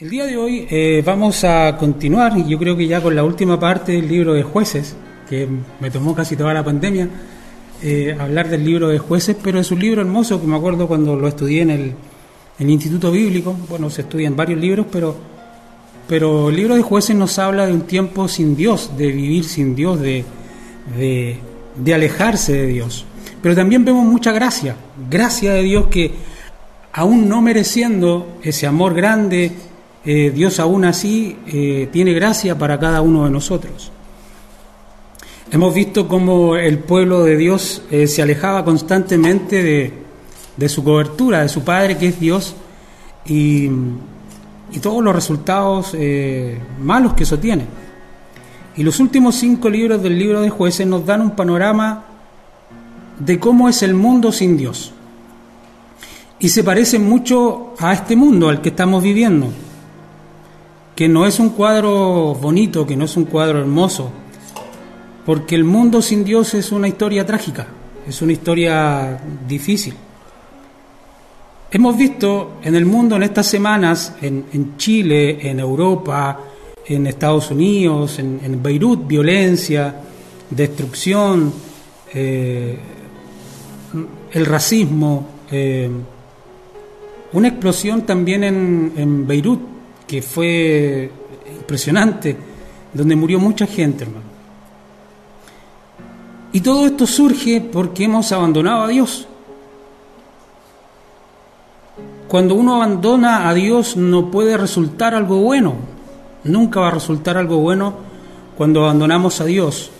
El día de hoy eh, vamos a continuar, y yo creo que ya con la última parte del libro de jueces, que me tomó casi toda la pandemia, eh, hablar del libro de jueces, pero es un libro hermoso que me acuerdo cuando lo estudié en el, Instituto Bíblico, bueno, se estudian varios libros, pero, pero el libro de jueces nos habla de un tiempo sin Dios, de vivir sin Dios, de, de, de alejarse de Dios. Pero también vemos mucha gracia, gracia de Dios que aún no mereciendo ese amor grande, eh, Dios aún así eh, tiene gracia para cada uno de nosotros. Hemos visto cómo el pueblo de Dios eh, se alejaba constantemente de, su cobertura, de su Padre que es Dios, y, y todos los resultados malos que eso tiene. Y los últimos cinco libros del libro de jueces nos dan un panorama de cómo es el mundo sin Dios. Y se parece mucho a este mundo al que estamos viviendo, que no es un cuadro bonito, que no es un cuadro hermoso, porque el mundo sin Dios es una historia trágica, es una historia difícil. Hemos visto en el mundo en estas semanas, en, Chile, en Europa, en Estados Unidos, en, Beirut, violencia, destrucción, eh, el racismo, eh, una explosión también en, Beirut, que fue impresionante, donde murió mucha gente, hermano. Y todo esto surge porque hemos abandonado a Dios. Cuando uno abandona a Dios no puede resultar algo bueno. Nunca va a resultar algo bueno cuando abandonamos a Dios.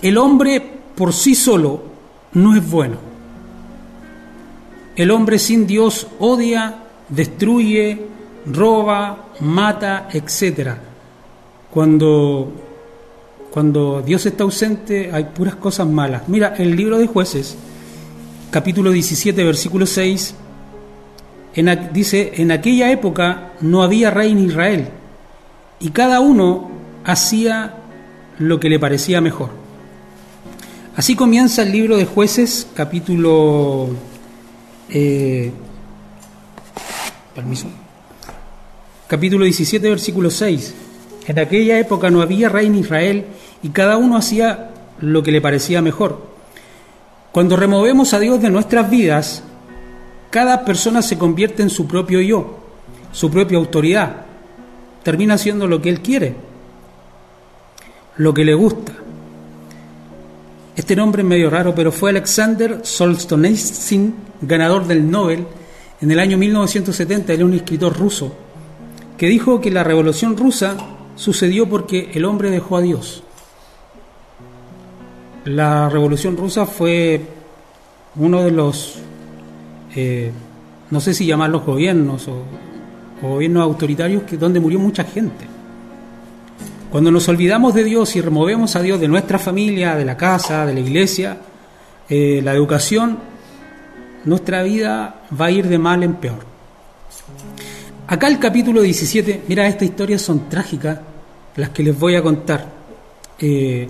El hombre por sí solo no es bueno. El hombre sin Dios odia, destruye, roba, mata, etc. Cuando, cuando Dios está ausente hay puras cosas malas. Mira, el libro de jueces, capítulo 17, versículo 6, dice, en aquella época no había rey en Israel y cada uno hacía lo que le parecía mejor. Así comienza el libro de jueces, capítulo eh, permiso. Capítulo 17, versículo 6. En aquella época no había rey en Israel y cada uno hacía lo que le parecía mejor. Cuando removemos a Dios de nuestras vidas, cada persona se convierte en su propio yo, su propia autoridad. Termina haciendo lo que él quiere, lo que le gusta. Este nombre es medio raro, pero fue Alexander Solzhenitsyn, ganador del Nobel en el año 1970. Él es un escritor ruso que dijo que la revolución rusa sucedió porque el hombre dejó a Dios. La revolución rusa fue uno de los, eh, no sé si llamarlos gobiernos o, gobiernos autoritarios, que, donde murió mucha gente. Cuando nos olvidamos de Dios y removemos a Dios de nuestra familia, de la casa, de la iglesia, eh, la educación, nuestra vida va a ir de mal en peor. Acá el capítulo 17, mira, estas historias son trágicas, las que les voy a contar. Eh,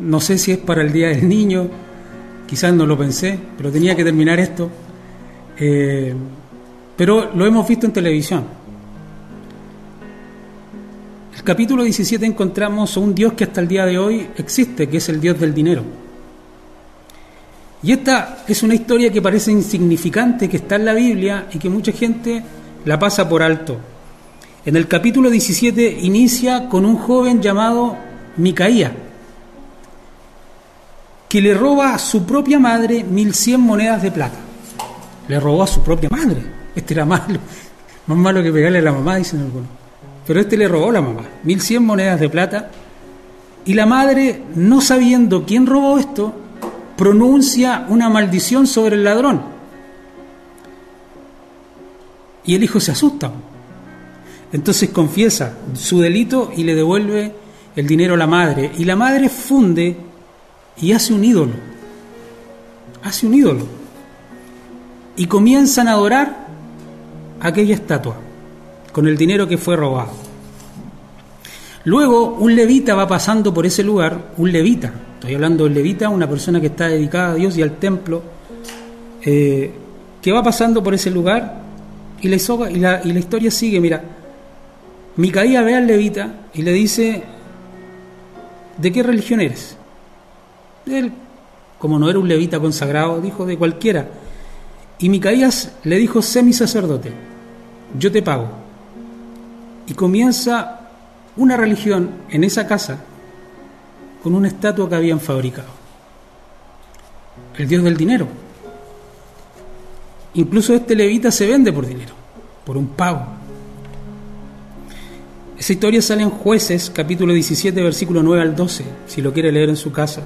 no sé si es para el Día del Niño, quizás no lo pensé, pero tenía que terminar esto. Eh, pero lo hemos visto en televisión capítulo 17 encontramos a un Dios que hasta el día de hoy existe, que es el Dios del dinero. Y esta es una historia que parece insignificante, que está en la Biblia y que mucha gente la pasa por alto. En el capítulo 17 inicia con un joven llamado Micaía, que le roba a su propia madre 1100 monedas de plata. Le robó a su propia madre. Este era malo, más malo que pegarle a la mamá, dicen algunos. Pero este le robó a la mamá 1100 monedas de plata y la madre, no sabiendo quién robó esto, pronuncia una maldición sobre el ladrón. Y el hijo se asusta. Entonces confiesa su delito y le devuelve el dinero a la madre. Y la madre funde y hace un ídolo. Hace un ídolo. Y comienzan a adorar aquella estatua con el dinero que fue robado. Luego un levita va pasando por ese lugar, un levita, estoy hablando del levita, una persona que está dedicada a Dios y al templo, eh, que va pasando por ese lugar y la, y la, historia sigue, mira, Micaía ve al levita y le dice, ¿de qué religión eres? Él, como no era un levita consagrado, dijo de cualquiera. Y Micaías le dijo, sé mi sacerdote, yo te pago. Y comienza una religión en esa casa con una estatua que habían fabricado. El dios del dinero. Incluso este levita se vende por dinero, por un pago. Esa historia sale en Jueces, capítulo 17, versículo 9 al 12, si lo quiere leer en su casa.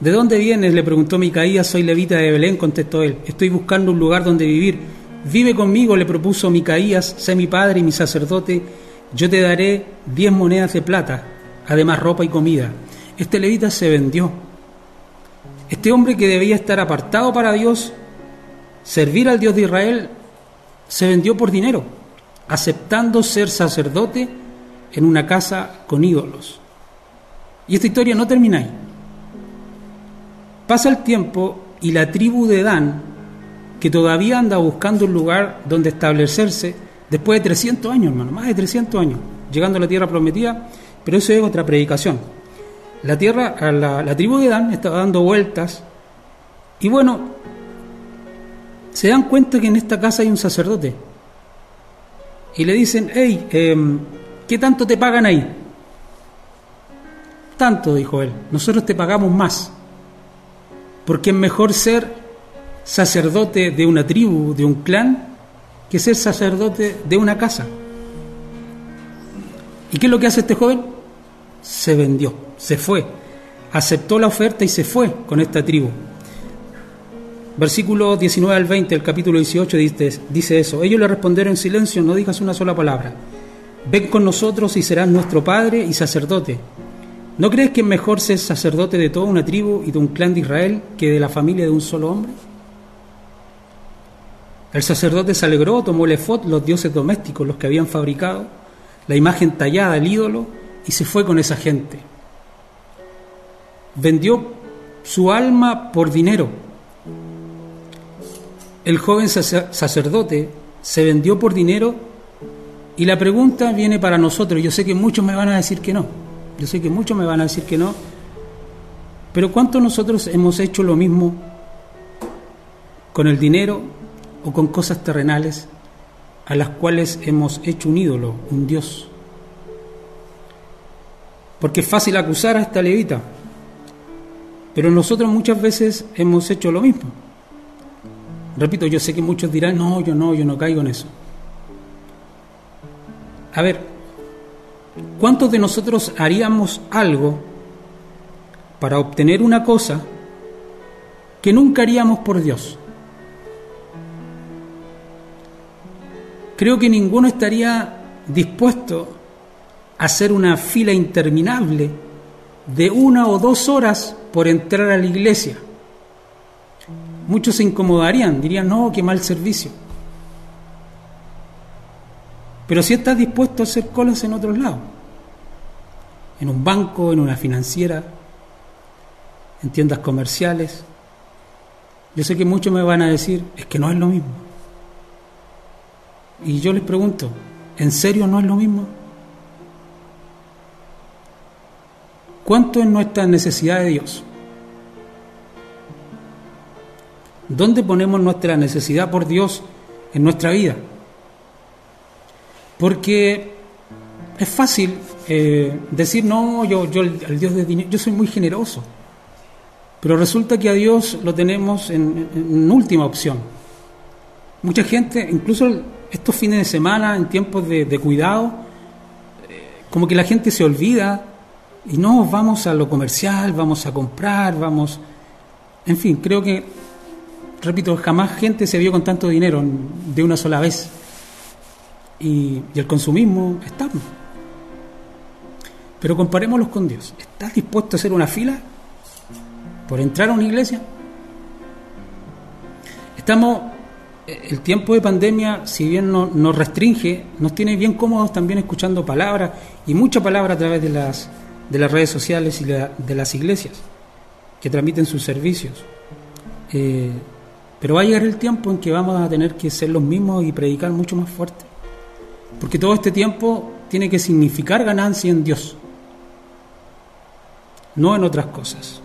¿De dónde vienes? le preguntó Micaías, soy levita de Belén, contestó él. Estoy buscando un lugar donde vivir. Vive conmigo, le propuso Micaías, sé mi padre y mi sacerdote, yo te daré diez monedas de plata, además ropa y comida. Este levita se vendió. Este hombre que debía estar apartado para Dios servir al Dios de Israel, se vendió por dinero, aceptando ser sacerdote en una casa con ídolos. Y esta historia no termina ahí. Pasa el tiempo y la tribu de Dan, que todavía anda buscando un lugar donde establecerse, después de 300 años, hermano, más de 300 años, llegando a la tierra prometida, pero eso es otra predicación. La tierra, la, la tribu de Dan está dando vueltas, y bueno, se dan cuenta que en esta casa hay un sacerdote. Y le dicen, hey, em, ¿qué tanto te pagan ahí? Tanto, dijo él, nosotros te pagamos más. Porque es mejor ser sacerdote de una tribu, de un clan, que ser sacerdote de una casa. ¿Y qué es lo que hace este joven? Se vendió, se fue, aceptó la oferta y se fue con esta tribu. Versículo 19 al 20, el capítulo 18 dice, dice eso. Ellos le respondieron en silencio, no digas una sola palabra. Ven con nosotros y serás nuestro padre y sacerdote. ¿No crees que es mejor ser sacerdote de toda una tribu y de un clan de Israel que de la familia de un solo hombre? El sacerdote se alegró, tomó el efod, los dioses domésticos, los que habían fabricado, la imagen tallada, el ídolo, y se fue con esa gente. Vendió su alma por dinero el joven sacerdote se vendió por dinero y la pregunta viene para nosotros. Yo sé que muchos me van a decir que no. Yo sé que muchos me van a decir que no. Pero ¿cuántos nosotros hemos hecho lo mismo con el dinero o con cosas terrenales a las cuales hemos hecho un ídolo, un Dios? Porque es fácil acusar a esta levita, pero nosotros muchas veces hemos hecho lo mismo. Repito, yo sé que muchos dirán, no, yo no, yo no caigo en eso. A ver, ¿cuántos de nosotros haríamos algo para obtener una cosa que nunca haríamos por Dios? Creo que ninguno estaría dispuesto a hacer una fila interminable de una o dos horas por entrar a la iglesia muchos se incomodarían, dirían, no, qué mal servicio. Pero si estás dispuesto a hacer colas en otros lados, en un banco, en una financiera, en tiendas comerciales, yo sé que muchos me van a decir, es que no es lo mismo. Y yo les pregunto, ¿en serio no es lo mismo? ¿Cuánto es nuestra necesidad de Dios? ¿Dónde ponemos nuestra necesidad por Dios en nuestra vida? Porque es fácil eh, decir, no, yo, yo al Dios yo soy muy generoso. Pero resulta que a Dios lo tenemos en, última opción. Mucha gente, incluso estos fines de semana, en tiempos de, de cuidado, eh, como que la gente se olvida y no vamos a lo comercial, vamos a comprar, vamos... En fin, creo que repito, jamás gente se vio con tanto dinero de una sola vez. Y, el consumismo está. Pero comparémoslos con Dios. ¿Estás dispuesto a hacer una fila por entrar a una iglesia? Estamos, el tiempo de pandemia, si bien no, nos restringe, nos tiene bien cómodos también escuchando palabras y mucha palabra a través de las, de las redes sociales y de las iglesias que transmiten sus servicios. Eh, pero va a llegar el tiempo en que vamos a tener que ser los mismos y predicar mucho más fuerte. Porque todo este tiempo tiene que significar ganancia en Dios, no en otras cosas.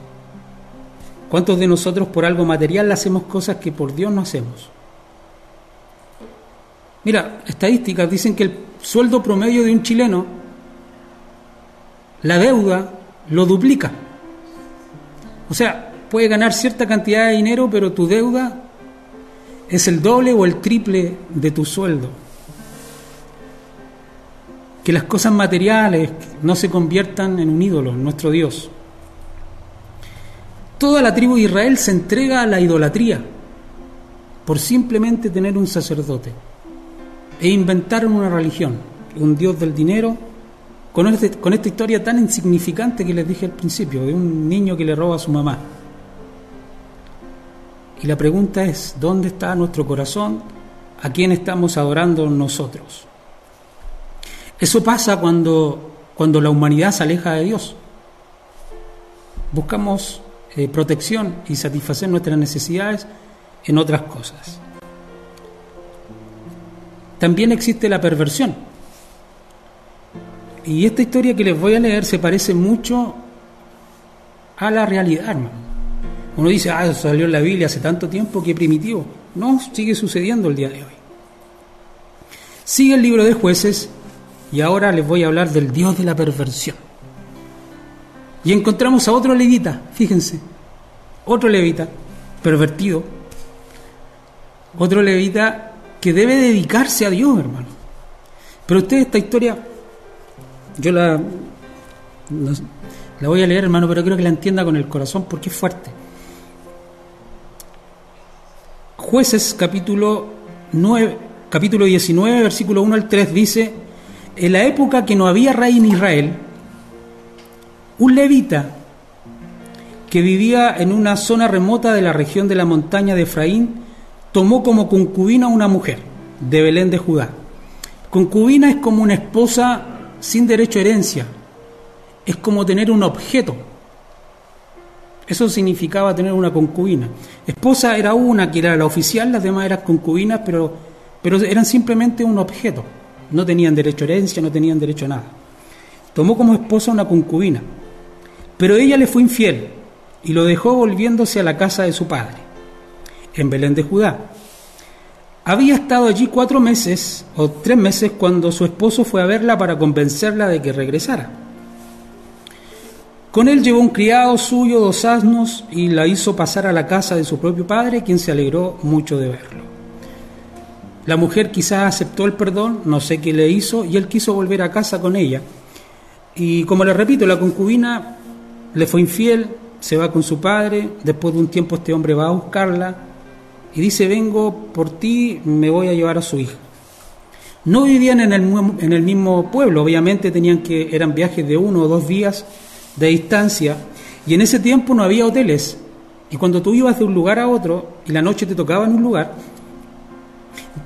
¿Cuántos de nosotros por algo material hacemos cosas que por Dios no hacemos? Mira, estadísticas dicen que el sueldo promedio de un chileno, la deuda lo duplica. O sea, puede ganar cierta cantidad de dinero, pero tu deuda es el doble o el triple de tu sueldo. Que las cosas materiales no se conviertan en un ídolo, en nuestro Dios. Toda la tribu de Israel se entrega a la idolatría por simplemente tener un sacerdote e inventaron una religión, un dios del dinero, con, este, con esta historia tan insignificante que les dije al principio, de un niño que le roba a su mamá. Y la pregunta es, ¿dónde está nuestro corazón? ¿A quién estamos adorando nosotros? Eso pasa cuando, cuando la humanidad se aleja de Dios. Buscamos eh, protección y satisfacer nuestras necesidades en otras cosas. También existe la perversión. Y esta historia que les voy a leer se parece mucho a la realidad, hermano. Uno dice, ah, eso salió en la Biblia hace tanto tiempo que primitivo. No, sigue sucediendo el día de hoy. Sigue el libro de jueces y ahora les voy a hablar del Dios de la perversión. Y encontramos a otro levita, fíjense, otro levita, pervertido, otro levita que debe dedicarse a Dios, hermano. Pero usted esta historia, yo la, la voy a leer, hermano, pero creo que la entienda con el corazón porque es fuerte. Jueces capítulo 9, capítulo 19, versículo 1 al 3 dice, en la época que no había rey en Israel, un levita que vivía en una zona remota de la región de la montaña de Efraín tomó como concubina a una mujer de Belén de Judá. Concubina es como una esposa sin derecho a herencia, es como tener un objeto. Eso significaba tener una concubina. Esposa era una que era la oficial, las demás eran concubinas, pero, pero eran simplemente un objeto. No tenían derecho a herencia, no tenían derecho a nada. Tomó como esposa una concubina. Pero ella le fue infiel y lo dejó volviéndose a la casa de su padre, en Belén de Judá. Había estado allí cuatro meses o tres meses cuando su esposo fue a verla para convencerla de que regresara. Con él llevó un criado suyo, dos asnos, y la hizo pasar a la casa de su propio padre, quien se alegró mucho de verlo. La mujer quizás aceptó el perdón, no sé qué le hizo, y él quiso volver a casa con ella. Y como le repito, la concubina le fue infiel, se va con su padre, después de un tiempo este hombre va a buscarla y dice, vengo por ti, me voy a llevar a su hija. No vivían en el, en el mismo pueblo, obviamente tenían que, eran viajes de uno o dos días de distancia, y en ese tiempo no había hoteles, y cuando tú ibas de un lugar a otro y la noche te tocaba en un lugar,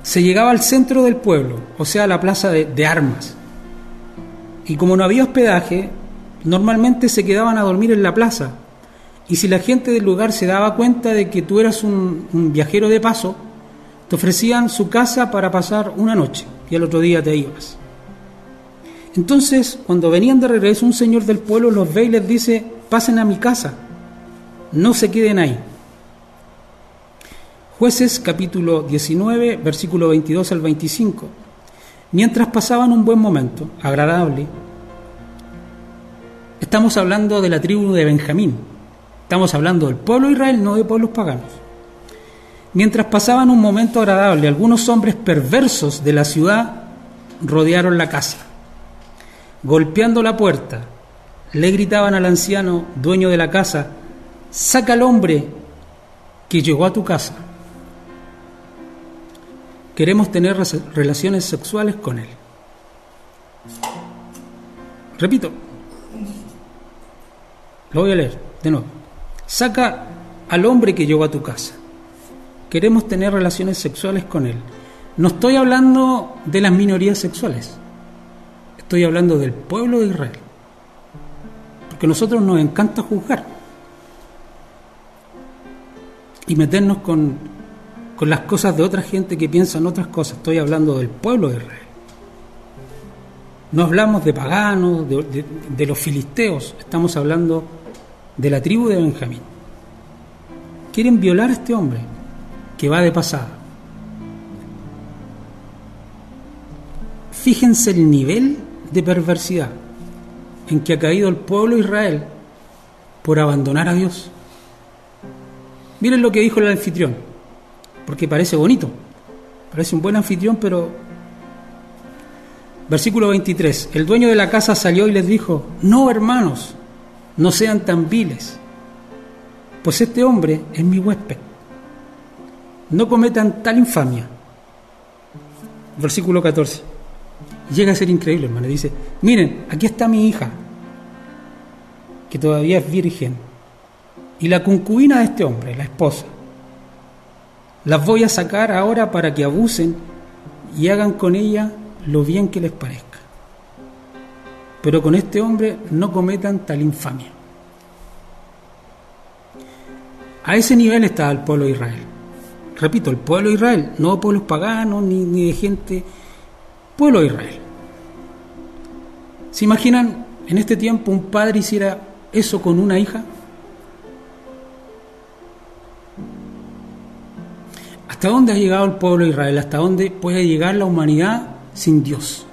se llegaba al centro del pueblo, o sea, a la plaza de, armas. Y como no había hospedaje, normalmente se quedaban a dormir en la plaza. Y si la gente del lugar se daba cuenta de que tú eras un, viajero de paso, te ofrecían su casa para pasar una noche y al otro día te ibas. Entonces, cuando venían de regreso, un señor del pueblo los ve y les dice, pasen a mi casa, no se queden ahí. Jueces capítulo 19, versículo 22 al 25. Mientras pasaban un buen momento, agradable, Estamos hablando de la tribu de Benjamín. Estamos hablando del pueblo de Israel, no de pueblos paganos. Mientras pasaban un momento agradable, algunos hombres perversos de la ciudad rodearon la casa. Golpeando la puerta, le gritaban al anciano, dueño de la casa, saca al hombre que llegó a tu casa. Queremos tener relaciones sexuales con él. Repito, lo voy a leer de nuevo. Saca al hombre que llegó a tu casa. Queremos tener relaciones sexuales con él. No estoy hablando de las minorías sexuales. Estoy hablando del pueblo de Israel. Porque a nosotros nos encanta juzgar. Y meternos con, con las cosas de otra gente que piensa en otras cosas. Estoy hablando del pueblo de Israel. No hablamos de paganos, de, los filisteos, estamos hablando de la tribu de Benjamín. Quieren violar a este hombre que va de pasada. Fíjense el nivel de perversidad en que ha caído el pueblo de Israel por abandonar a Dios. Miren lo que dijo el anfitrión, porque parece bonito, parece un buen anfitrión, pero... Versículo 23, el dueño de la casa salió y les dijo, no hermanos, no sean tan viles, pues este hombre es mi huésped, no cometan tal infamia. Versículo 14, llega a ser increíble, hermano, dice, miren, aquí está mi hija, que todavía es virgen, y la concubina de este hombre, la esposa. Las voy a sacar ahora para que abusen y hagan con ella lo bien que les parezca. Pero con este hombre no cometan tal infamia. A ese nivel está el pueblo de Israel. Repito, el pueblo de Israel, no pueblos paganos ni de gente, pueblo de Israel. ¿Se imaginan en este tiempo un padre hiciera eso con una hija? ¿Hasta dónde ha llegado el pueblo de Israel? ¿Hasta dónde puede llegar la humanidad sin Dios?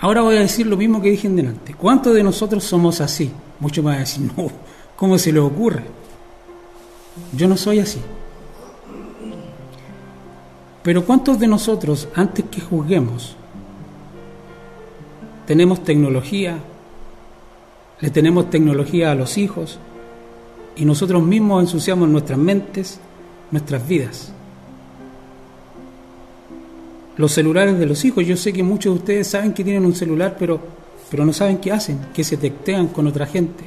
Ahora voy a decir lo mismo que dije en delante. ¿Cuántos de nosotros somos así? Muchos van a decir, no, ¿cómo se le ocurre? Yo no soy así. Pero ¿cuántos de nosotros, antes que juzguemos, tenemos tecnología, le tenemos tecnología a los hijos y nosotros mismos ensuciamos nuestras mentes, nuestras vidas. Los celulares de los hijos, yo sé que muchos de ustedes saben que tienen un celular, pero, pero no saben qué hacen, que se tectean con otra gente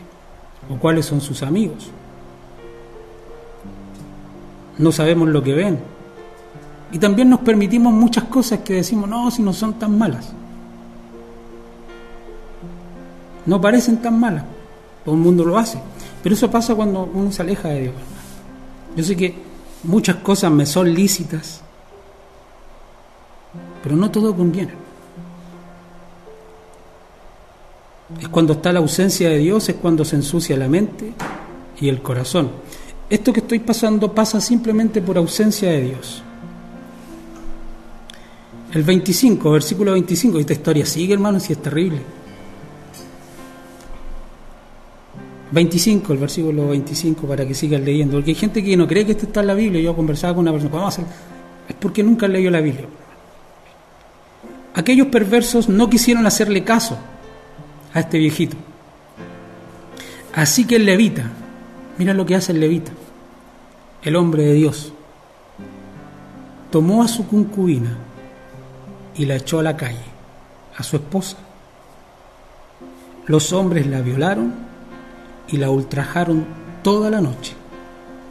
o cuáles son sus amigos. No sabemos lo que ven. Y también nos permitimos muchas cosas que decimos, no, si no son tan malas. no parecen tan malas. Todo el mundo lo hace. Pero eso pasa cuando uno se aleja de Dios. Yo sé que muchas cosas me son lícitas, pero no todo conviene. Es cuando está la ausencia de Dios, es cuando se ensucia la mente y el corazón. Esto que estoy pasando pasa simplemente por ausencia de Dios. El 25, versículo 25, esta historia sigue, hermano, si es terrible. 25, el versículo 25, para que sigan leyendo. Porque hay gente que no cree que esto está en la Biblia. Yo conversaba con una persona, ¿cómo hacer? Es porque nunca leído la Biblia. Aquellos perversos no quisieron hacerle caso a este viejito. Así que el levita, mira lo que hace el levita, el hombre de Dios, tomó a su concubina y la echó a la calle, a su esposa. Los hombres la violaron y la ultrajaron toda la noche.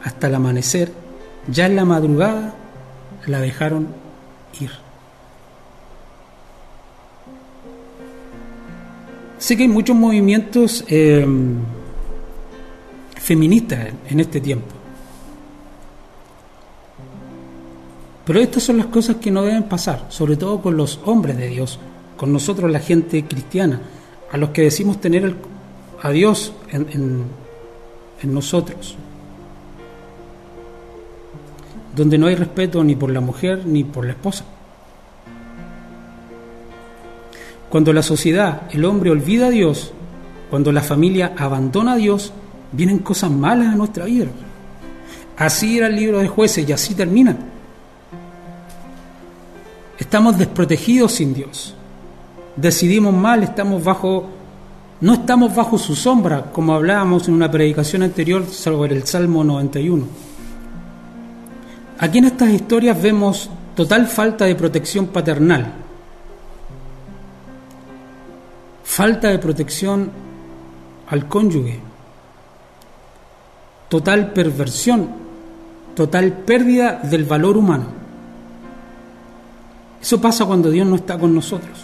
Hasta el amanecer, ya en la madrugada, la dejaron ir. Sé que hay muchos movimientos eh, feministas en este tiempo. Pero estas son las cosas que no deben pasar, sobre todo con los hombres de Dios, con nosotros la gente cristiana, a los que decimos tener a Dios en, nosotros, donde no hay respeto ni por la mujer ni por la esposa. Cuando la sociedad, el hombre olvida a Dios, cuando la familia abandona a Dios, vienen cosas malas a nuestra vida. Así era el libro de jueces y así termina. Estamos desprotegidos sin Dios. Decidimos mal, estamos bajo no estamos bajo su sombra, como hablábamos en una predicación anterior sobre el Salmo 91. Aquí en estas historias vemos total falta de protección paternal, falta de protección al cónyuge, total perversión, total pérdida del valor humano. Eso pasa cuando Dios no está con nosotros.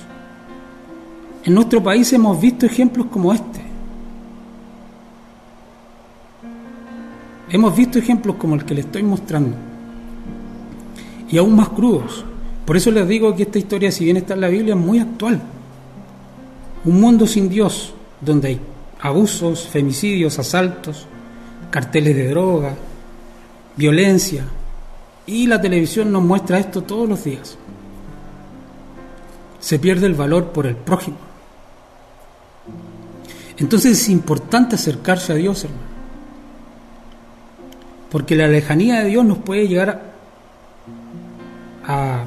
En nuestro país hemos visto ejemplos como este. Hemos visto ejemplos como el que le estoy mostrando. Y aún más crudos. Por eso les digo que esta historia, si bien está en la Biblia, es muy actual. Un mundo sin Dios, donde hay abusos, femicidios, asaltos, carteles de droga, violencia. Y la televisión nos muestra esto todos los días. Se pierde el valor por el prójimo. Entonces es importante acercarse a Dios, hermano. Porque la lejanía de Dios nos puede llegar a,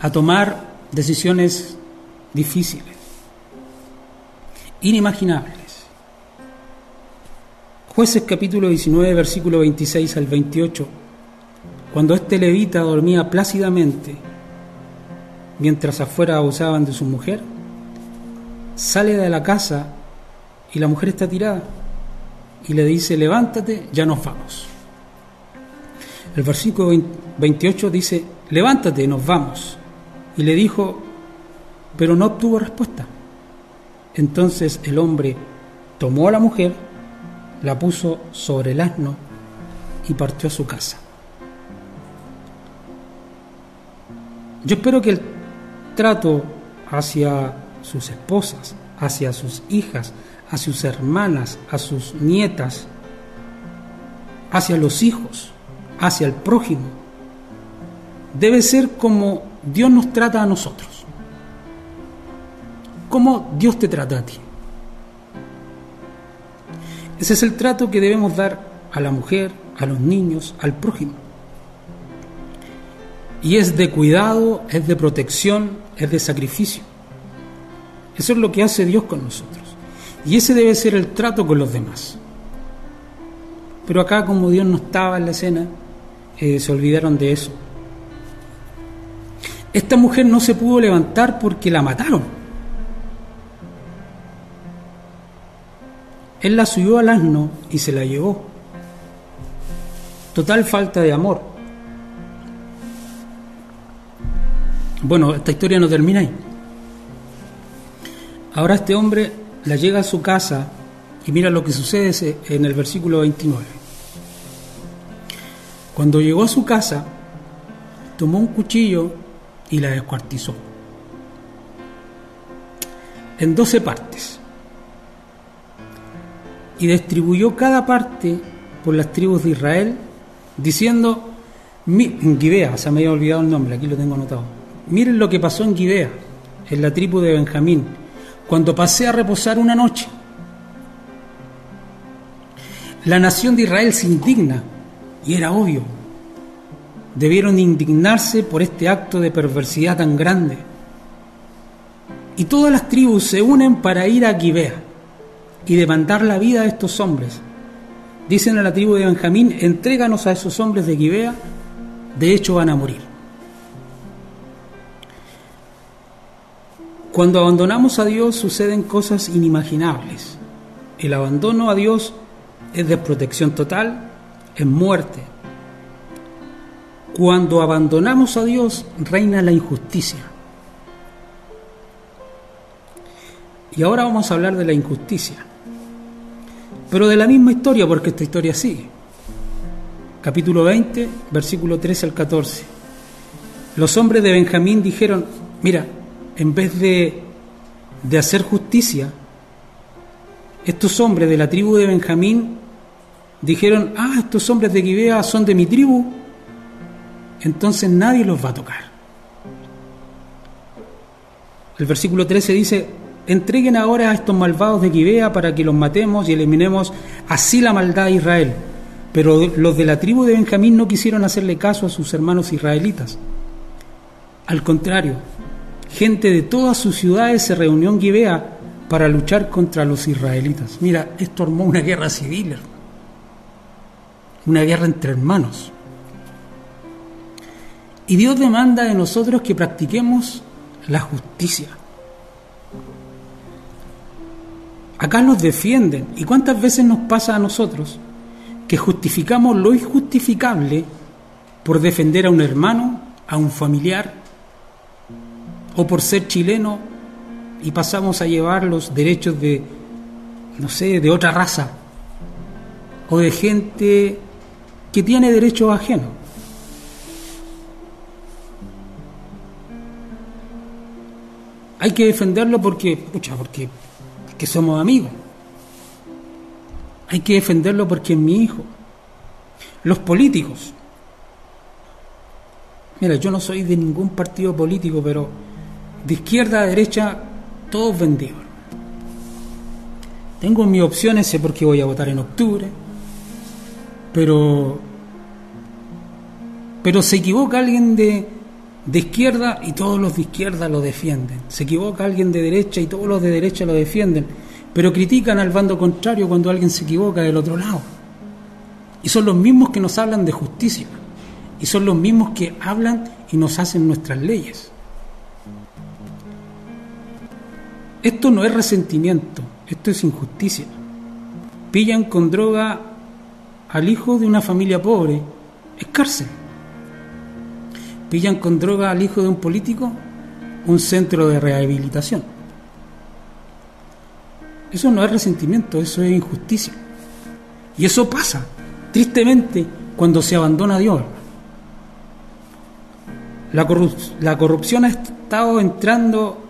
a tomar decisiones difíciles, inimaginables. Jueces capítulo 19, versículo 26 al 28. Cuando este levita dormía plácidamente mientras afuera abusaban de su mujer, sale de la casa y la mujer está tirada y le dice, levántate, ya nos vamos. El versículo 28 dice, levántate, nos vamos. Y le dijo, pero no obtuvo respuesta. Entonces el hombre tomó a la mujer, la puso sobre el asno y partió a su casa. Yo espero que el trato hacia sus esposas, hacia sus hijas, a sus hermanas, a sus nietas, hacia los hijos, hacia el prójimo, debe ser como Dios nos trata a nosotros. Como Dios te trata a ti. Ese es el trato que debemos dar a la mujer, a los niños, al prójimo. Y es de cuidado, es de protección, es de sacrificio. Eso es lo que hace Dios con nosotros. Y ese debe ser el trato con los demás. Pero acá como Dios no estaba en la escena, eh, se olvidaron de eso. Esta mujer no se pudo levantar porque la mataron. Él la subió al asno y se la llevó. Total falta de amor. Bueno, esta historia no termina ahí. Ahora este hombre la llega a su casa y mira lo que sucede en el versículo 29. Cuando llegó a su casa, tomó un cuchillo y la descuartizó en doce partes y distribuyó cada parte por las tribus de Israel, diciendo, en Gibea, se me había olvidado el nombre, aquí lo tengo anotado, miren lo que pasó en Gibea, en la tribu de Benjamín, cuando pasé a reposar una noche. La nación de Israel se indigna, y era obvio. Debieron indignarse por este acto de perversidad tan grande. Y todas las tribus se unen para ir a Gibea y demandar la vida de estos hombres. Dicen a la tribu de Benjamín, entréganos a esos hombres de Gibea, de hecho van a morir. Cuando abandonamos a Dios suceden cosas inimaginables. El abandono a Dios es desprotección total, es muerte. Cuando abandonamos a Dios reina la injusticia. Y ahora vamos a hablar de la injusticia. Pero de la misma historia, porque esta historia sigue. Capítulo 20, versículo 13 al 14. Los hombres de Benjamín dijeron, mira, en vez de, de hacer justicia, estos hombres de la tribu de Benjamín dijeron, ah, estos hombres de Gibea son de mi tribu, entonces nadie los va a tocar. El versículo 13 dice, entreguen ahora a estos malvados de Gibea para que los matemos y eliminemos así la maldad de Israel. Pero los de la tribu de Benjamín no quisieron hacerle caso a sus hermanos israelitas. Al contrario, gente de todas sus ciudades se reunió en Gibea para luchar contra los israelitas. Mira, esto armó una guerra civil, una guerra entre hermanos. Y Dios demanda de nosotros que practiquemos la justicia. Acá nos defienden. ¿Y cuántas veces nos pasa a nosotros que justificamos lo injustificable por defender a un hermano, a un familiar, o por ser chileno y pasamos a llevar los derechos de, no sé, de otra raza o de gente que tiene derechos ajenos. hay que defenderlo porque, pucha, porque, porque somos amigos. Hay que defenderlo porque es mi hijo. Los políticos. Mira, yo no soy de ningún partido político, pero de izquierda a derecha, todos vendidos. Tengo mis opciones, sé por qué voy a votar en octubre, pero, pero se equivoca alguien de, de izquierda y todos los de izquierda lo defienden. Se equivoca alguien de derecha y todos los de derecha lo defienden, pero critican al bando contrario cuando alguien se equivoca del otro lado. Y son los mismos que nos hablan de justicia, y son los mismos que hablan y nos hacen nuestras leyes. Esto no es resentimiento, esto es injusticia. Pillan con droga al hijo de una familia pobre, es cárcel. Pillan con droga al hijo de un político, un centro de rehabilitación. Eso no es resentimiento, eso es injusticia. Y eso pasa, tristemente, cuando se abandona a Dios. La, la corrupción ha estado entrando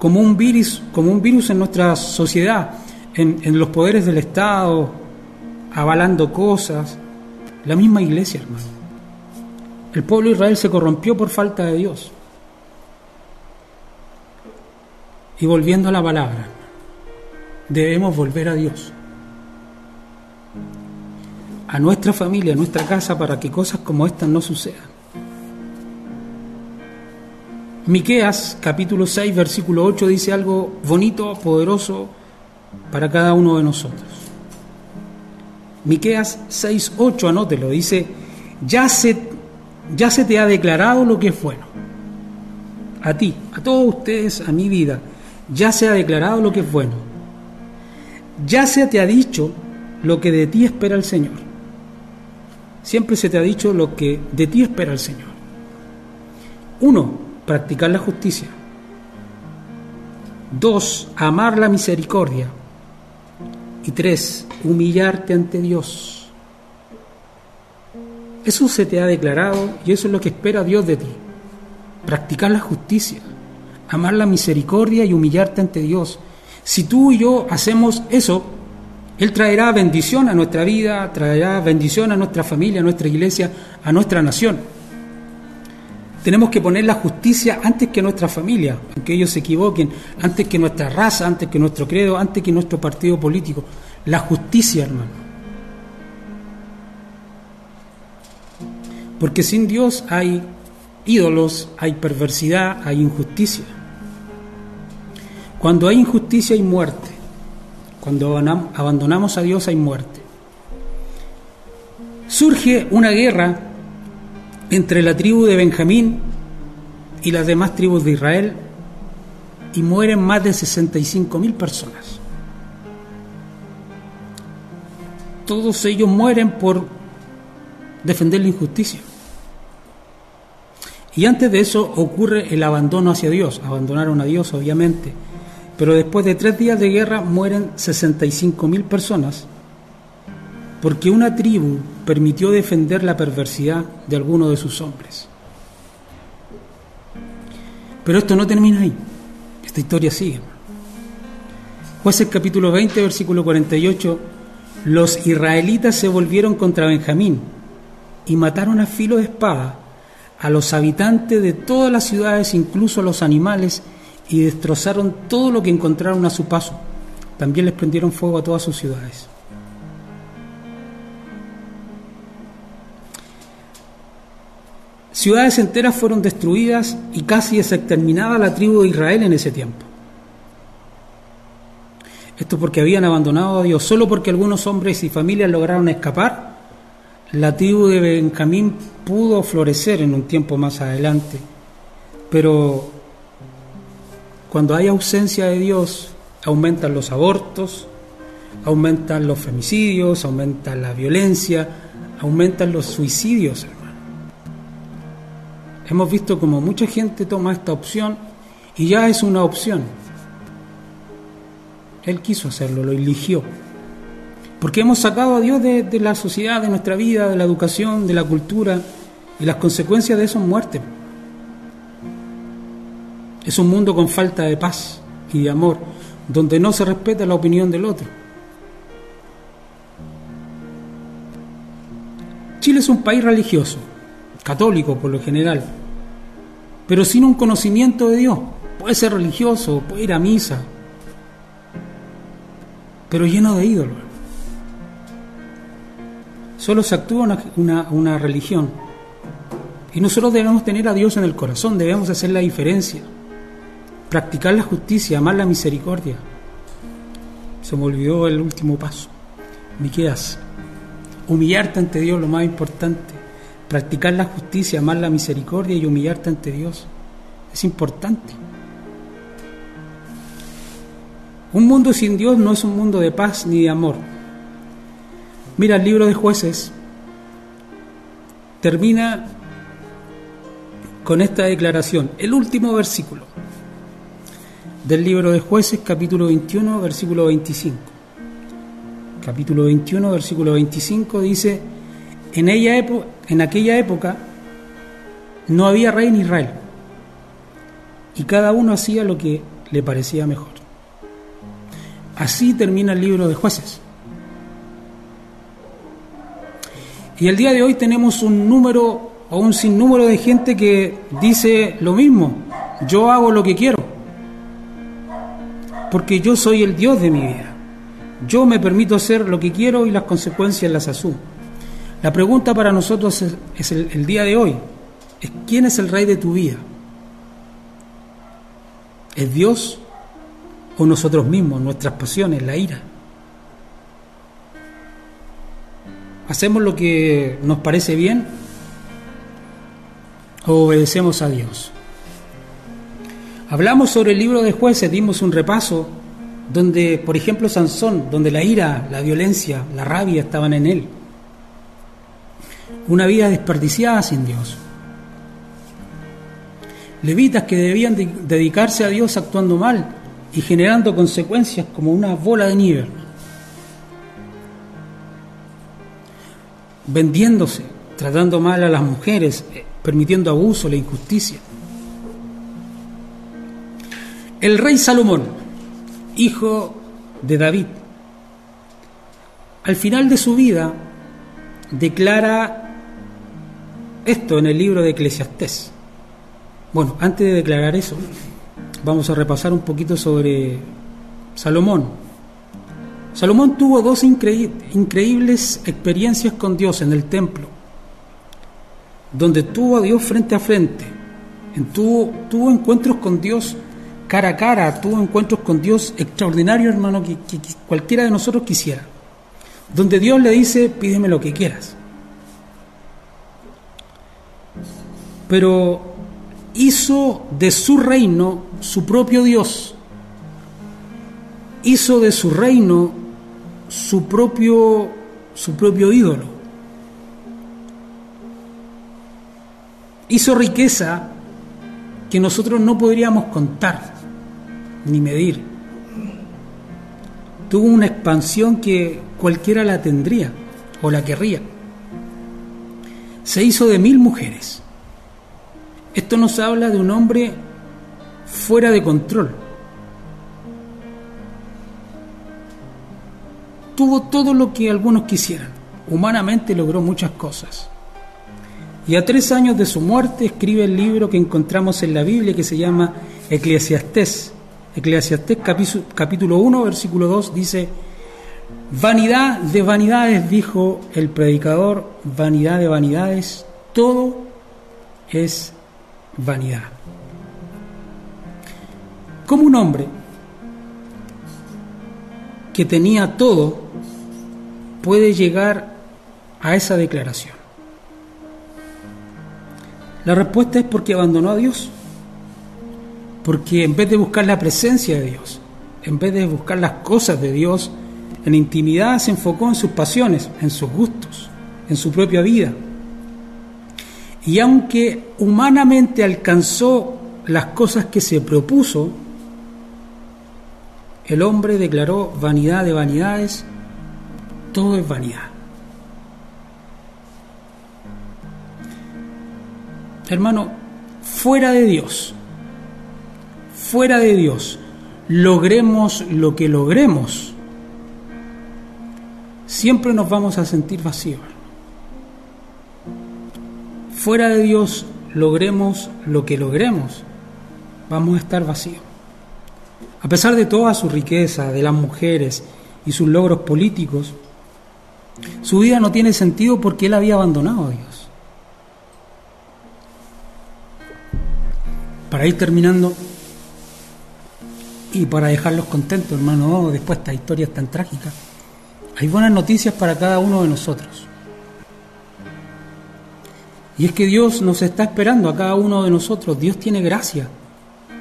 como un virus, como un virus en nuestra sociedad, en, los poderes del Estado, avalando cosas. La misma iglesia, hermano. El pueblo de Israel se corrompió por falta de Dios. Y volviendo a la palabra, debemos volver a Dios, a nuestra familia, a nuestra casa, para que cosas como estas no sucedan. Miqueas capítulo 6 versículo 8 dice algo bonito, poderoso para cada uno de nosotros. Miqueas 6 8 anótelo, dice, "Ya se ya se te ha declarado lo que es bueno." A ti, a todos ustedes, a mi vida, ya se ha declarado lo que es bueno. Ya se te ha dicho lo que de ti espera el Señor. Siempre se te ha dicho lo que de ti espera el Señor. Uno, practicar la justicia. Dos, amar la misericordia. Y tres, humillarte ante Dios. Eso se te ha declarado y eso es lo que espera Dios de ti. Practicar la justicia, amar la misericordia y humillarte ante Dios. Si tú y yo hacemos eso, Él traerá bendición a nuestra vida, traerá bendición a nuestra familia, a nuestra iglesia, a nuestra nación. Tenemos que poner la justicia antes que nuestra familia, aunque ellos se equivoquen, antes que nuestra raza, antes que nuestro credo, antes que nuestro partido político. La justicia, hermano. Porque sin Dios hay ídolos, hay perversidad, hay injusticia. Cuando hay injusticia hay muerte. Cuando abandonamos a Dios hay muerte. Surge una guerra entre la tribu de Benjamín y las demás tribus de Israel y mueren más de 65 mil personas. Todos ellos mueren por defender la injusticia. Y antes de eso ocurre el abandono hacia Dios. Abandonaron a Dios, obviamente. Pero después de tres días de guerra mueren 65 mil personas porque una tribu permitió defender la perversidad de alguno de sus hombres. Pero esto no termina ahí, esta historia sigue. Jueces capítulo 20, versículo 48, los israelitas se volvieron contra Benjamín y mataron a filo de espada a los habitantes de todas las ciudades, incluso a los animales, y destrozaron todo lo que encontraron a su paso. También les prendieron fuego a todas sus ciudades. Ciudades enteras fueron destruidas y casi es exterminada la tribu de Israel en ese tiempo. Esto porque habían abandonado a Dios. Solo porque algunos hombres y familias lograron escapar, la tribu de Benjamín pudo florecer en un tiempo más adelante. Pero cuando hay ausencia de Dios, aumentan los abortos, aumentan los femicidios, aumentan la violencia, aumentan los suicidios. Hemos visto como mucha gente toma esta opción y ya es una opción. Él quiso hacerlo, lo eligió. Porque hemos sacado a Dios de, la sociedad, de nuestra vida, de la educación, de la cultura, y las consecuencias de eso son muerte. Es un mundo con falta de paz y de amor, donde no se respeta la opinión del otro. Chile es un país religioso, católico por lo general, pero sin un conocimiento de Dios. Puede ser religioso, puede ir a misa, pero lleno de ídolos. Solo se actúa una, una, religión. Y nosotros debemos tener a Dios en el corazón, debemos hacer la diferencia, practicar la justicia, amar la misericordia. Se me olvidó el último paso. Miqueas, humillarte ante Dios, lo más importante. Practicar la justicia, amar la misericordia y humillarte ante Dios. Es importante. Un mundo sin Dios no es un mundo de paz ni de amor. Mira, el libro de jueces termina con esta declaración, el último versículo del libro de jueces, capítulo 21, versículo 25. Capítulo 21, versículo 25 dice, en, ella en aquella época no había rey en Israel, y cada uno hacía lo que le parecía mejor. Así termina el libro de jueces. Y el día de hoy tenemos un número o un sinnúmero de gente que dice lo mismo, yo hago lo que quiero, porque yo soy el Dios de mi vida. Yo me permito hacer lo que quiero y las consecuencias las asumo. La pregunta para nosotros es, el, el día de hoy, es ¿quién es el rey de tu vida? ¿Es Dios o nosotros mismos, nuestras pasiones, la ira. ¿Hacemos lo que nos parece bien o obedecemos a Dios? Hablamos sobre el libro de jueces, dimos un repaso donde, por ejemplo, Sansón, donde la ira, la violencia, la rabia estaban en él. Una vida desperdiciada sin Dios. Levitas que debían dedicarse a Dios actuando mal, y generando consecuencias como una bola de nieve. Vendiéndose, tratando mal a las mujeres, eh, permitiendo abuso, la injusticia. El rey Salomón, hijo de David, al final de su vida declara esto en el libro de Eclesiastés. Bueno, antes de declarar eso, vamos a repasar un poquito sobre Salomón. Salomón tuvo dos increíbles experiencias con Dios en el templo, donde tuvo a Dios frente a frente, tuvo, encuentros con Dios cara a cara, tuvo encuentros con Dios extraordinarios, hermano, que cualquiera de nosotros quisiera, donde Dios le dice, pídeme lo que quieras. Pero hizo de su reino su propio Dios, hizo de su reino su propio, su propio ídolo, hizo riqueza que nosotros no podríamos contar ni medir. Tuvo una expansión que cualquiera la tendría o la querría. Se hizo de mil mujeres esto nos habla de un hombre fuera de control. Tuvo todo lo que algunos quisieran. Humanamente logró muchas cosas. Y a tres años de su muerte escribe el libro que encontramos en la Biblia que se llama Eclesiastés. Eclesiastés capítulo 1, versículo 2 dice, Vanidad de vanidades, dijo el predicador, vanidad de vanidades, todo es vanidad. Como un hombre que tenía todo puede llegar a esa declaración? La respuesta es porque abandonó a Dios. Porque en vez de buscar la presencia de Dios, en vez de buscar las cosas de Dios, en intimidad se enfocó en sus pasiones, en sus gustos, en su propia vida, y aunque humanamente alcanzó las cosas que se propuso, el hombre declaró vanidad de vanidades, todo es vanidad. Hermano, fuera de Dios, fuera de Dios, logremos lo que logremos, siempre nos vamos a sentir vacíos. Fuera de Dios, logremos lo que logremos, vamos a estar vacíos. A pesar de toda su riqueza, de las mujeres y sus logros políticos, su vida no tiene sentido porque él había abandonado a Dios. Para ir terminando y para dejarlos contentos, hermano, después de esta historia tan trágica, hay buenas noticias para cada uno de nosotros. Y es que Dios nos está esperando a cada uno de nosotros. Dios tiene gracia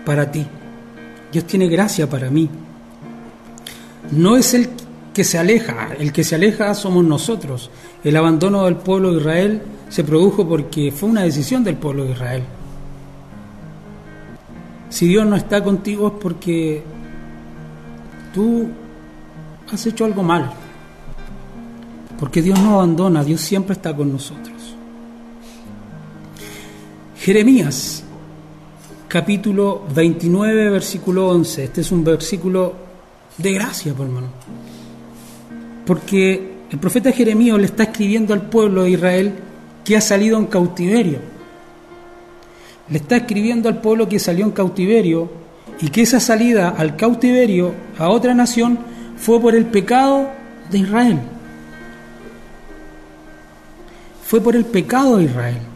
para ti. Dios tiene gracia para mí. No es el que se aleja, el que se aleja somos nosotros. El abandono del pueblo de Israel se produjo porque fue una decisión del pueblo de Israel. Si Dios no está contigo es porque tú has hecho algo mal. Porque Dios no abandona, Dios siempre está con nosotros. Jeremías capítulo 29, versículo 11. Este es un versículo de gracia, por hermano. Porque el profeta Jeremías le está escribiendo al pueblo de Israel que ha salido en cautiverio. Le está escribiendo al pueblo que salió en cautiverio y que esa salida al cautiverio a otra nación fue por el pecado de Israel. Fue por el pecado de Israel.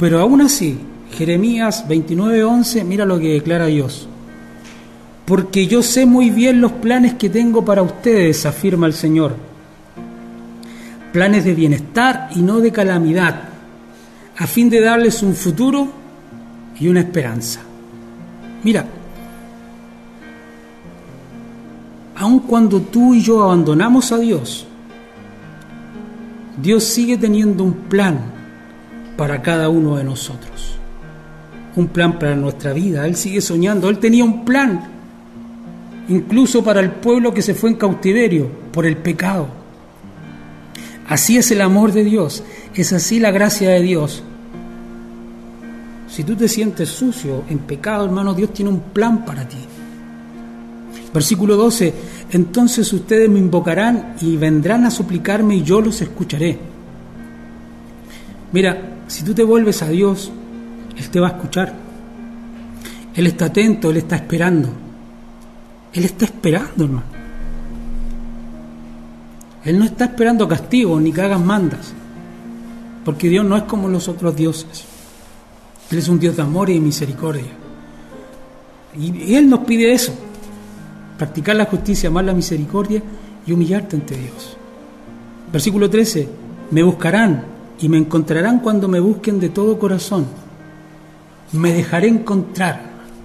Pero aún así, Jeremías 29:11, mira lo que declara Dios. Porque yo sé muy bien los planes que tengo para ustedes, afirma el Señor. Planes de bienestar y no de calamidad, a fin de darles un futuro y una esperanza. Mira, aun cuando tú y yo abandonamos a Dios, Dios sigue teniendo un plan para cada uno de nosotros un plan para nuestra vida. Él sigue soñando, Él tenía un plan, incluso para el pueblo que se fue en cautiverio por el pecado. Así es el amor de Dios, es así la gracia de Dios. Si tú te sientes sucio, en pecado, hermano, Dios tiene un plan para ti. Versículo 12, entonces ustedes me invocarán y vendrán a suplicarme y yo los escucharé. Mira, si tú te vuelves a Dios, él te va a escuchar. Él está atento, Él está esperando. Él está esperando, hermano. Él no está esperando castigo ni que hagas mandas. Porque Dios no es como los otros dioses. Él es un Dios de amor y de misericordia. Y Él nos pide eso. Practicar la justicia, amar la misericordia y humillarte ante Dios. Versículo 13. Me buscarán y me encontrarán cuando me busquen de todo corazón me dejaré encontrar.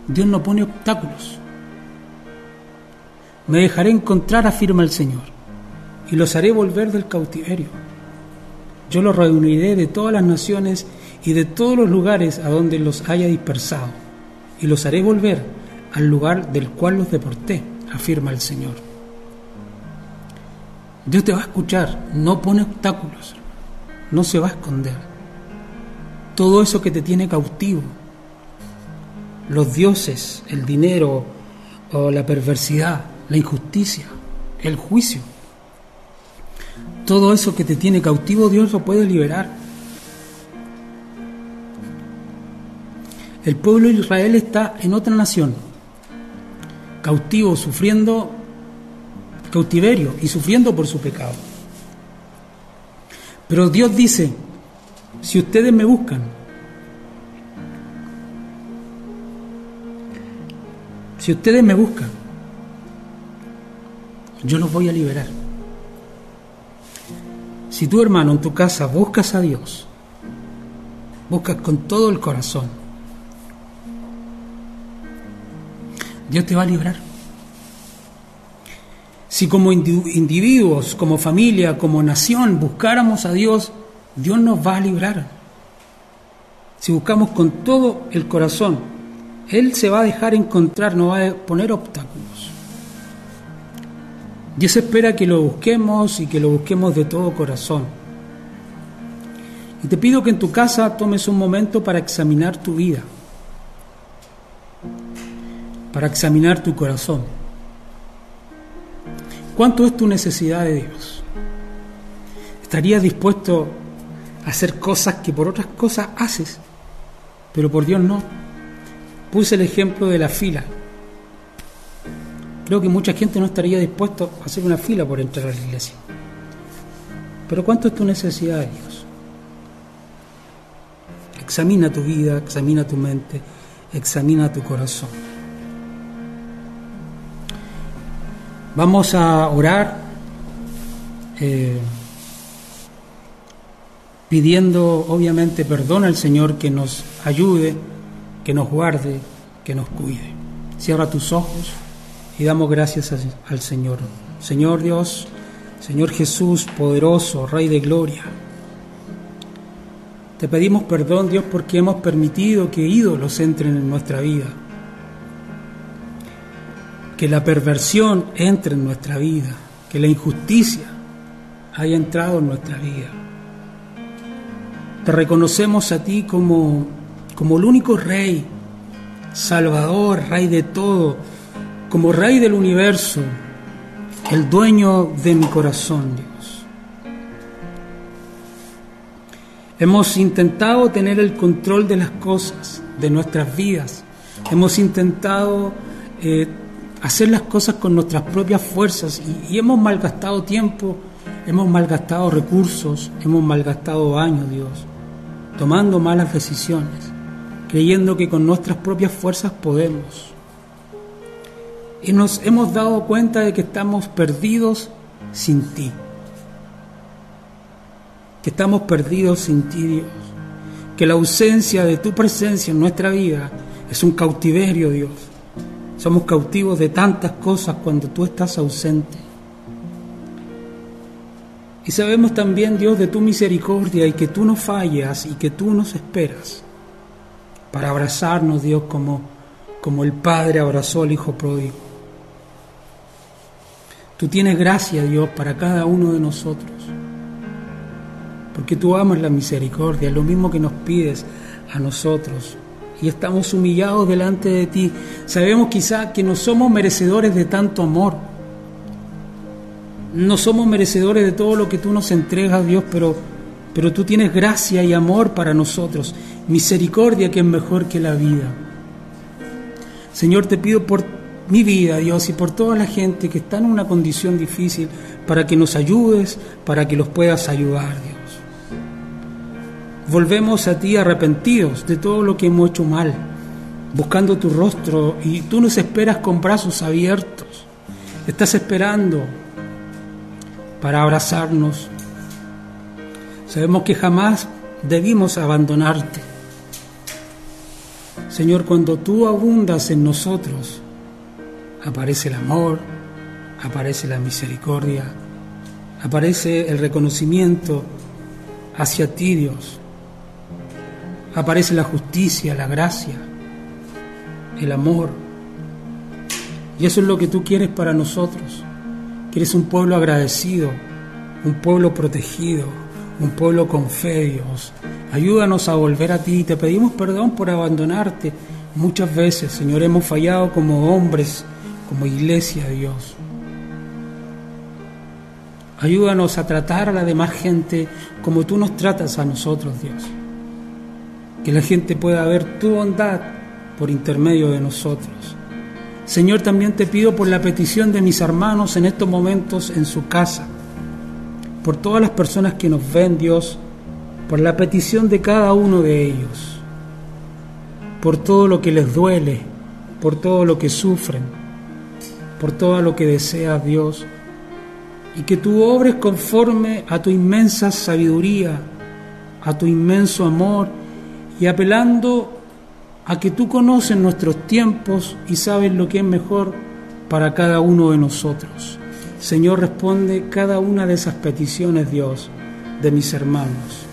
Dios no pone obstáculos. Me dejaré encontrar, afirma el Señor, y los haré volver del cautiverio. Yo los reuniré de todas las naciones y de todos los lugares a donde los haya dispersado, y los haré volver al lugar del cual los deporté, afirma el Señor. Dios te va a escuchar, no pone obstáculos, no se va a esconder. Todo eso que te tiene cautivo, los dioses, el dinero la perversidad, la injusticia, el juicio. Todo eso que te tiene cautivo, Dios lo puede liberar. El pueblo de Israel está en otra nación, cautivo, sufriendo cautiverio y sufriendo por su pecado. Pero Dios dice, si ustedes me buscan, Si ustedes me buscan, yo los voy a liberar. Si tu hermano en tu casa buscas a Dios, buscas con todo el corazón, Dios te va a librar. Si como individuos, como familia, como nación buscáramos a Dios, Dios nos va a librar. Si buscamos con todo el corazón, él se va a dejar encontrar, no va a poner obstáculos. Dios espera que lo busquemos y que lo busquemos de todo corazón. Y te pido que en tu casa tomes un momento para examinar tu vida. para examinar tu corazón. ¿Cuánto es tu necesidad de Dios? ¿Estarías dispuesto a hacer cosas que por otras cosas haces, pero por Dios no? Puse el ejemplo de la fila. Creo que mucha gente no estaría dispuesto a hacer una fila por entrar a la iglesia. Pero ¿cuánto es tu necesidad de Dios? Examina tu vida, examina tu mente, examina tu corazón. Vamos a orar eh, pidiendo obviamente perdón al Señor que nos ayude que nos guarde, que nos cuide. Cierra tus ojos y damos gracias al Señor. Señor Dios, Señor Jesús, poderoso, Rey de Gloria. Te pedimos perdón, Dios, porque hemos permitido que ídolos entren en nuestra vida. Que la perversión entre en nuestra vida. Que la injusticia haya entrado en nuestra vida. Te reconocemos a ti como como el único rey, salvador, rey de todo, como rey del universo, el dueño de mi corazón, Dios. Hemos intentado tener el control de las cosas, de nuestras vidas. Hemos intentado eh, hacer las cosas con nuestras propias fuerzas y, hemos malgastado tiempo, hemos malgastado recursos, hemos malgastado años, Dios, tomando malas decisiones creyendo que con nuestras propias fuerzas podemos. Y nos hemos dado cuenta de que estamos perdidos sin ti. Que estamos perdidos sin ti, Dios. Que la ausencia de tu presencia en nuestra vida es un cautiverio, Dios. Somos cautivos de tantas cosas cuando tú estás ausente. Y sabemos también, Dios, de tu misericordia y que tú no fallas y que tú nos esperas para abrazarnos, Dios, como, como el Padre abrazó al Hijo pródigo. Tú tienes gracia, Dios, para cada uno de nosotros, porque tú amas la misericordia, lo mismo que nos pides a nosotros. Y estamos humillados delante de ti. Sabemos quizá que no somos merecedores de tanto amor. No somos merecedores de todo lo que tú nos entregas, Dios, pero, pero tú tienes gracia y amor para nosotros misericordia que es mejor que la vida. Señor, te pido por mi vida, Dios, y por toda la gente que está en una condición difícil, para que nos ayudes, para que los puedas ayudar, Dios. Volvemos a ti arrepentidos de todo lo que hemos hecho mal, buscando tu rostro, y tú nos esperas con brazos abiertos. Estás esperando para abrazarnos. Sabemos que jamás debimos abandonarte. Señor, cuando tú abundas en nosotros, aparece el amor, aparece la misericordia, aparece el reconocimiento hacia ti, Dios. Aparece la justicia, la gracia, el amor. Y eso es lo que tú quieres para nosotros. Quieres un pueblo agradecido, un pueblo protegido, un pueblo con fe, Dios, Ayúdanos a volver a ti. Te pedimos perdón por abandonarte. Muchas veces, Señor, hemos fallado como hombres, como iglesia, Dios. Ayúdanos a tratar a la demás gente como tú nos tratas a nosotros, Dios. Que la gente pueda ver tu bondad por intermedio de nosotros. Señor, también te pido por la petición de mis hermanos en estos momentos en su casa, por todas las personas que nos ven, Dios, por la petición de cada uno de ellos, por todo lo que les duele, por todo lo que sufren, por todo lo que desea Dios, y que tú obres conforme a tu inmensa sabiduría, a tu inmenso amor, y apelando a que tú conoces nuestros tiempos y sabes lo que es mejor para cada uno de nosotros. Señor, responde cada una de esas peticiones, Dios, de mis hermanos.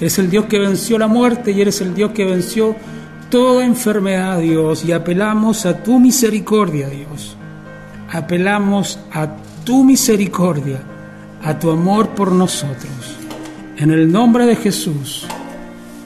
Eres el Dios que venció la muerte y eres el Dios que venció toda enfermedad, Dios. Y apelamos a tu misericordia, Dios. Apelamos a tu misericordia, a tu amor por nosotros. En el nombre de Jesús,